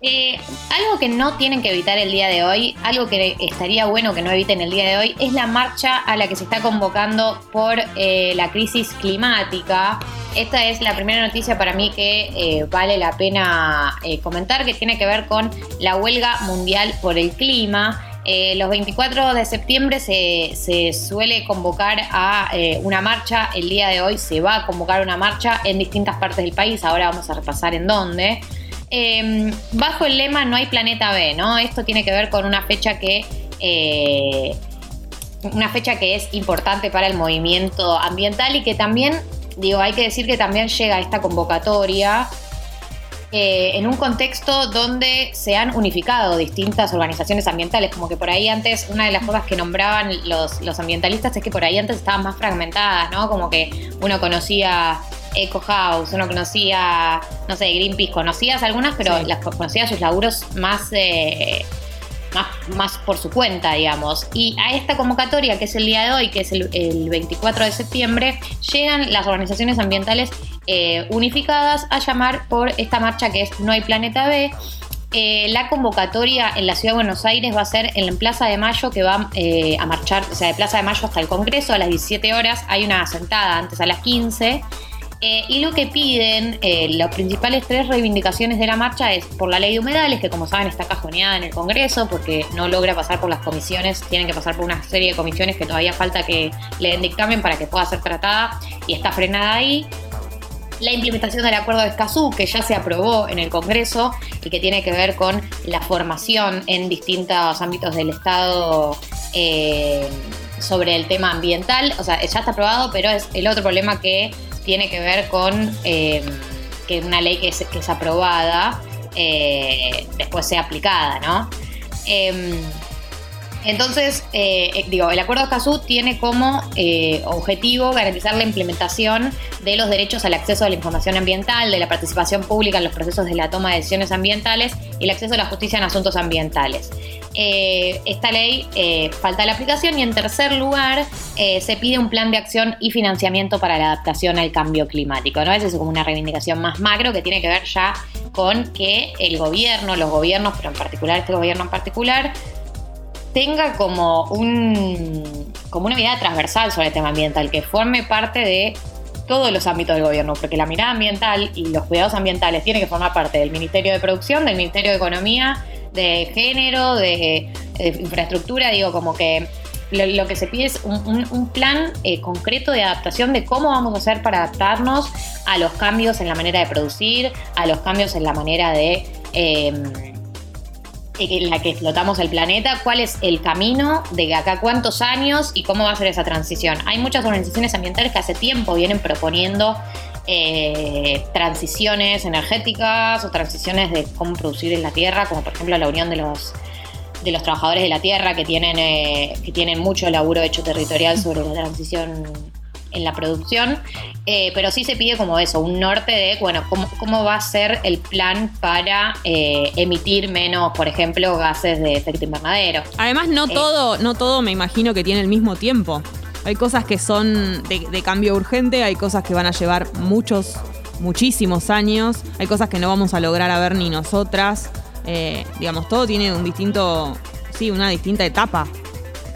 Eh, algo que no tienen que evitar el día de hoy, algo que estaría bueno que no eviten el día de hoy, es la marcha a la que se está convocando por eh, la crisis climática. Esta es la primera noticia para mí que eh, vale la pena comentar, que tiene que ver con la huelga mundial por el clima. los 24 de septiembre se, se suele convocar a una marcha, el día de hoy se va a convocar una marcha en distintas partes del país, ahora vamos a repasar en dónde. Em, bajo el lema No hay planeta B, ¿no? Esto tiene que ver con una fecha que. Eh, una fecha que es importante para el movimiento ambiental y que también, digo, hay que decir que también llega esta convocatoria eh, en un contexto donde se han unificado distintas organizaciones ambientales, como que por ahí antes, una de las cosas que nombraban los, los ambientalistas es que por ahí antes estaban más fragmentadas, ¿no? Como que uno conocía Eco House, uno conocía, no sé, Greenpeace, conocías algunas, pero las conocía sus laburos más, eh, más, más, por su cuenta, digamos. Y a esta convocatoria, que es el día de hoy, que es el, 24 de septiembre, llegan las organizaciones ambientales eh, unificadas a llamar por esta marcha que es No hay Planeta B. Eh, la convocatoria en la ciudad de Buenos Aires va a ser en la Plaza de Mayo, que va a marchar, o sea, de Plaza de Mayo hasta el Congreso a las 17 horas. Hay una sentada antes a las 15. Eh, y lo que piden, eh, las principales tres reivindicaciones de la marcha es por la ley de humedales, que como saben está cajoneada en el Congreso porque no logra pasar por las comisiones, tienen que pasar por una serie de comisiones que todavía falta que le den dictamen para que pueda ser tratada y está frenada ahí. La implementación del acuerdo de Escazú, que ya se aprobó en el Congreso y que tiene que ver con la formación en distintos ámbitos del Estado. Eh, sobre el tema ambiental, o sea, ya está aprobado, pero es el otro problema que tiene que ver con eh, que una ley que es, que es aprobada eh, después sea aplicada, ¿no? Entonces, eh, digo, el Acuerdo de tiene como objetivo garantizar la implementación de los derechos al acceso a la información ambiental, de la participación pública en los procesos de la toma de decisiones ambientales y el acceso a la justicia en asuntos ambientales. Eh, esta ley eh, falta la aplicación y en tercer lugar eh, se pide un plan de acción y financiamiento para la adaptación al cambio climático. ¿no? Esa es como una reivindicación más macro que tiene que ver ya con que el gobierno, los gobiernos, pero en particular este gobierno en particular, tenga como, un, como una mirada transversal sobre el tema ambiental, que forme parte de todos los ámbitos del gobierno, porque la mirada ambiental y los cuidados ambientales tienen que formar parte del Ministerio de Producción, del Ministerio de Economía, de género, de, infraestructura, digo, como que lo, que se pide es un, plan eh, concreto de adaptación de cómo vamos a hacer para adaptarnos a los cambios en la manera de producir, a los cambios en la manera de... Em, en la que explotamos el planeta, cuál es el camino de acá cuántos años y cómo va a ser esa transición. Hay muchas organizaciones ambientales que hace tiempo vienen proponiendo eh, transiciones energéticas o transiciones de cómo producir en la tierra, como por ejemplo la Unión de los, de los Trabajadores de la Tierra, que tienen, eh, que tienen mucho laburo hecho territorial sobre la transición en la producción, eh, pero sí se pide como eso, un norte de, bueno, cómo, cómo va a ser el plan para emitir menos, por ejemplo, gases de efecto invernadero. Además, no todo, no todo me imagino que tiene el mismo tiempo. Hay cosas que son de, cambio urgente, hay cosas que van a llevar muchos, muchísimos años, hay cosas que no vamos a lograr a ver ni nosotras. Eh, digamos, todo tiene un distinto, sí, una distinta etapa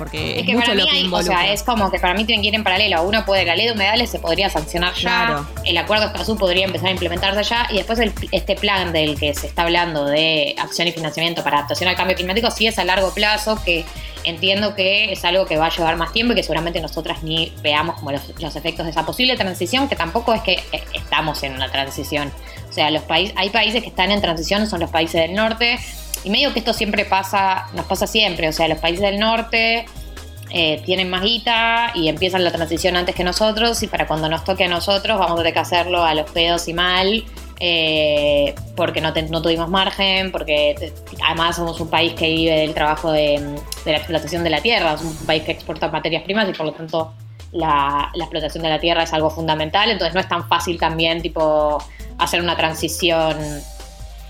porque es, que para mí o sea, es como que para mí tienen que ir en paralelo. Uno puede, la ley de humedales se podría sancionar ya, el acuerdo de Escazú podría empezar a implementarse ya, y después este plan del que se está hablando de acción y financiamiento para adaptación al cambio climático sí es a largo plazo, que entiendo que es algo que va a llevar más tiempo y que seguramente nosotras ni veamos como los, efectos de esa posible transición, que tampoco es que eh, estamos en una transición. O sea, los países, hay países que están en transición, son los países del norte, y medio que esto siempre pasa, nos pasa siempre, o sea, los países del norte eh, tienen más guita y empiezan la transición antes que nosotros y para cuando nos toque a nosotros vamos a tener que hacerlo a los pedos y mal eh, porque no, no, tuvimos margen, porque además somos un país que vive del trabajo de, la explotación de la tierra, somos un país que exporta materias primas y por lo tanto la, la, explotación de la tierra es algo fundamental, entonces no es tan fácil también tipo hacer una transición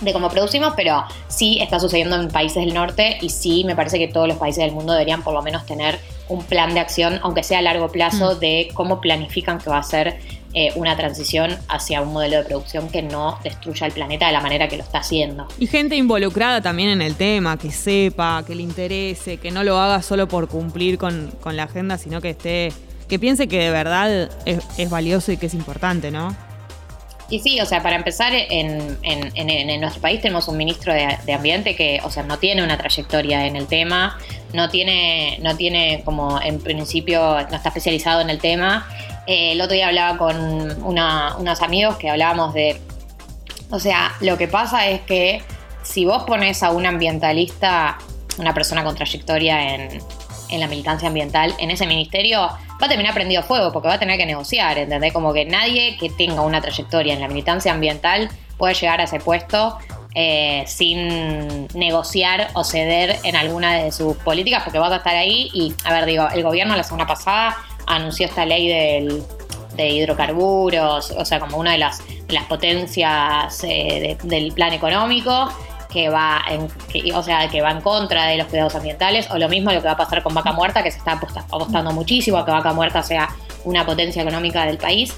de cómo producimos, pero sí está sucediendo en países del norte y sí me parece que todos los países del mundo deberían por lo menos tener un plan de acción, aunque sea a largo plazo, Mm. de cómo planifican que va a ser eh, una transición hacia un modelo de producción que no destruya el planeta de la manera que lo está haciendo. Y gente involucrada también en el tema, que sepa, que le interese, que no lo haga solo por cumplir con, con la agenda, sino que esté, que piense que de verdad es, es valioso y que es importante, ¿no? Y sí, o sea, para empezar, en, en- en- nuestro país tenemos un ministro de, de Ambiente que, o sea, no tiene una trayectoria en el tema, no tiene, no tiene como en principio, no está especializado en el tema. Eh, el otro día hablaba con unos amigos que hablábamos de, o sea, lo que pasa es que si vos pones a un ambientalista, una persona con trayectoria en, en la militancia ambiental, en ese ministerio, va a terminar prendido fuego porque va a tener que negociar, ¿entendés? Como que nadie que tenga una trayectoria en la militancia ambiental puede llegar a ese puesto eh, sin negociar o ceder en alguna de sus políticas porque vas a estar ahí y, a ver, digo, el gobierno la semana pasada anunció esta ley del, de hidrocarburos, o sea, como una de las, potencias eh, de- del plan económico que va en, o sea, que va en contra de los cuidados ambientales, o lo mismo lo que va a pasar con Vaca Muerta, que se está aposta- apostando muchísimo a que Vaca Muerta sea una potencia económica del país.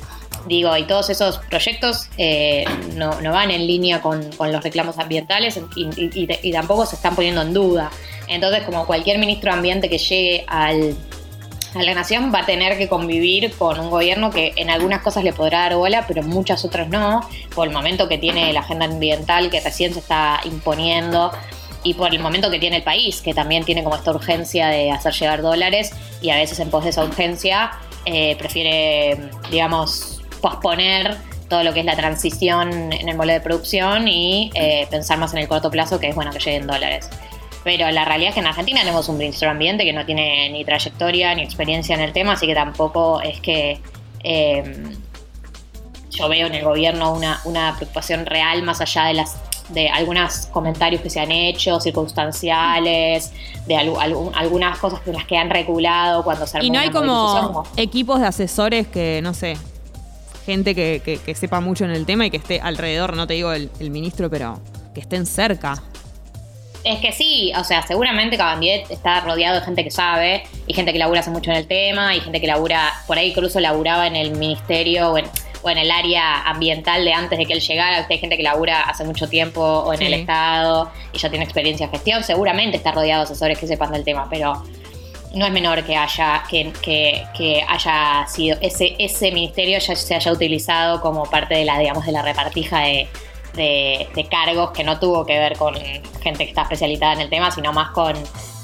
Digo, y todos esos proyectos eh, no, no van en línea con, con los reclamos ambientales y, y- tampoco se están poniendo en duda. Entonces, como cualquier ministro de Ambiente que llegue al, la nación va a tener que convivir con un gobierno que en algunas cosas le podrá dar bola, pero en muchas otras no, por el momento que tiene la agenda ambiental que recién se está imponiendo y por el momento que tiene el país, que también tiene como esta urgencia de hacer llegar dólares y a veces en pos de esa urgencia eh, prefiere, digamos, posponer todo lo que es la transición en el modelo de producción y eh, pensar más en el corto plazo, que es bueno que lleguen dólares. Pero la realidad es que en Argentina tenemos un ministro de Ambiente que no tiene ni trayectoria ni experiencia en el tema, así que tampoco es que eh, yo veo en el gobierno una, una preocupación real más allá de las de algunos comentarios que se han hecho, circunstanciales, de algún- algunas cosas con las que han reculado cuando se armó Y no hay como equipos de asesores que, no sé, gente que, que- que sepa mucho en el tema y que esté alrededor, no te digo el, el ministro, pero que estén cerca. Es que sí, o sea, seguramente Cabandier está rodeado de gente que sabe y gente que labura hace mucho en el tema y gente que labura, por ahí incluso laburaba en el ministerio o en, o en el área ambiental de antes de que él llegara. Hay gente que labura hace mucho tiempo o en Sí. el Estado y ya tiene experiencia en gestión. Seguramente está rodeado de asesores que sepan del tema, pero no es menor que haya, que, que- que haya sido, ese, ese ministerio ya se haya utilizado como parte de la, digamos, de la repartija de, de- de cargos que no tuvo que ver con gente que está especializada en el tema, sino más con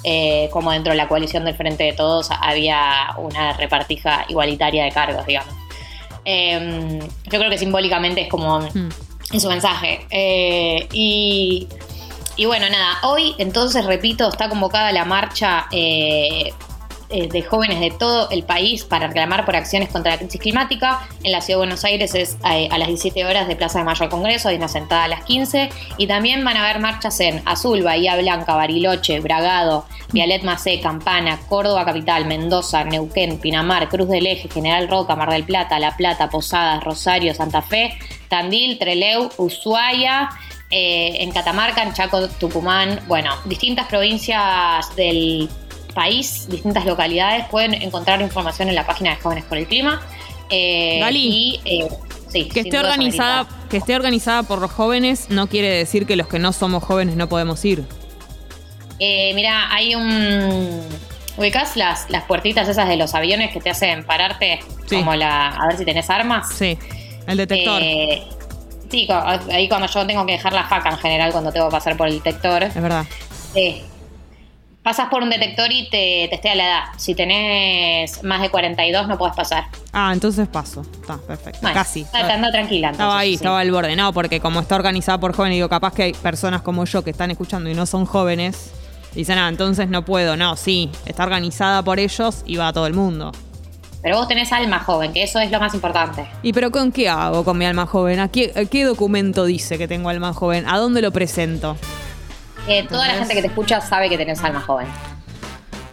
eh, como dentro de la coalición del Frente de Todos había una repartija igualitaria de cargos, digamos. Eh, yo creo que simbólicamente es como Mm. su mensaje. Eh, y, y bueno, nada, hoy entonces, repito, está convocada la marcha eh, de jóvenes de todo el país para reclamar por acciones contra la crisis climática. En la Ciudad de Buenos Aires es eh, a las 17 horas de Plaza de Mayo al Congreso, hay una sentada a las 15. Y también van a haber marchas en Azul, Bahía Blanca, Bariloche, Bragado, Vialet Macé, Campana, Córdoba Capital, Mendoza, Neuquén, Pinamar, Cruz del Eje, General Roca, Mar del Plata, La Plata, Posadas, Rosario, Santa Fe, Tandil, Treleu, Ushuaia, eh, en Catamarca, en Chaco, Tucumán, bueno, distintas provincias del país, distintas localidades, pueden encontrar información en la página de Jóvenes por el Clima. Eh, Gali, y, eh, sí, Que esté, organizada, amerita. que esté organizada por los jóvenes no quiere decir que los que no somos jóvenes no podemos ir. Eh, mira, hay un. ¿Ubicás las, las puertitas esas de los aviones que te hacen pararte? Sí. Como la. A ver si tenés armas. Sí, el detector. Eh, sí, ahí cuando yo tengo que dejar la faca en general, cuando tengo que pasar por el detector. es verdad. eh, pasas por un detector y te testea la edad. Si tenés más de 42, no puedes pasar. Ah, entonces paso. Está, perfecto. Bueno, Casi. Está, anda tranquila. Estaba ahí, sí. estaba al borde. No, porque como está organizada por jóvenes, digo, capaz que hay personas como yo que están escuchando y no son jóvenes. Dicen, ah, entonces no puedo. No, sí, está organizada por ellos y va a todo el mundo. Pero vos tenés alma joven, que eso es lo más importante. ¿Y pero con qué hago con mi alma joven? ¿A qué, a qué documento dice que tengo alma joven? ¿A dónde lo presento? Eh, toda la gente que te escucha sabe que tenés alma joven.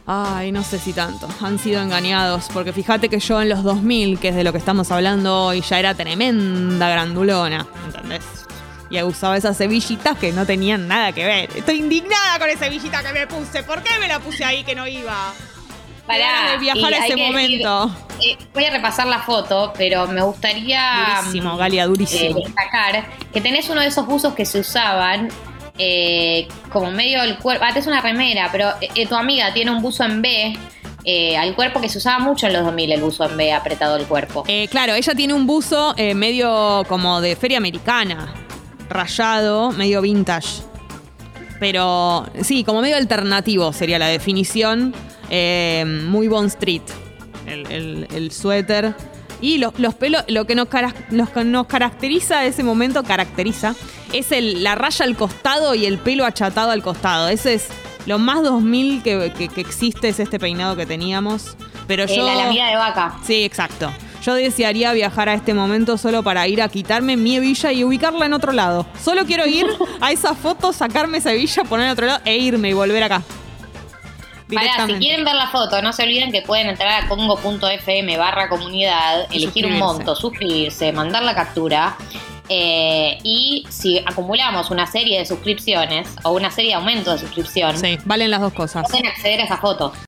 Ay, no sé si tanto. Han sido engañados. Porque fíjate que yo en los 2000, que es de lo que estamos hablando hoy, ya era tremenda grandulona. ¿Entendés? Y usaba esas cebillitas que no tenían nada que ver. Estoy indignada con esa hebillita que me puse. ¿Por qué me la puse ahí que no iba? Pará, de viajar a ese que momento. eh, voy a repasar la foto, pero me gustaría Durísimo, Galia, durísimo. eh, destacar que tenés uno de esos buzos que se usaban eh, como medio del cuerpo. Ah, tenés una remera, pero eh, tu amiga tiene un buzo en B eh, al cuerpo que se usaba mucho en los 2000, el buzo en B apretado al cuerpo. Eh, claro, ella tiene un buzo eh, medio como de feria americana, rayado, medio vintage. Pero sí, como medio alternativo sería la definición. Eh, muy Bond Street, el, el- el suéter. Y los, los pelos, lo que nos, nos- caracteriza ese momento, caracteriza, es el- la raya al costado y el pelo achatado al costado. Ese es lo más 2000 que, que- que existe, es este peinado que teníamos. Pero Eh, yo... la lamida de vaca. Sí, exacto. Yo desearía viajar a este momento solo para ir a quitarme mi hebilla y ubicarla en otro lado. Solo quiero ir a esa foto, sacarme esa hebilla, ponerla en otro lado e irme y volver acá. Pará, si quieren ver la foto, no se olviden que pueden entrar a congo.fm barra comunidad, elegir un monto, suscribirse, mandar la captura. Eh, y si acumulamos una serie de suscripciones o una serie de aumentos de suscripción, Sí, valen las dos cosas. pueden acceder a esa foto.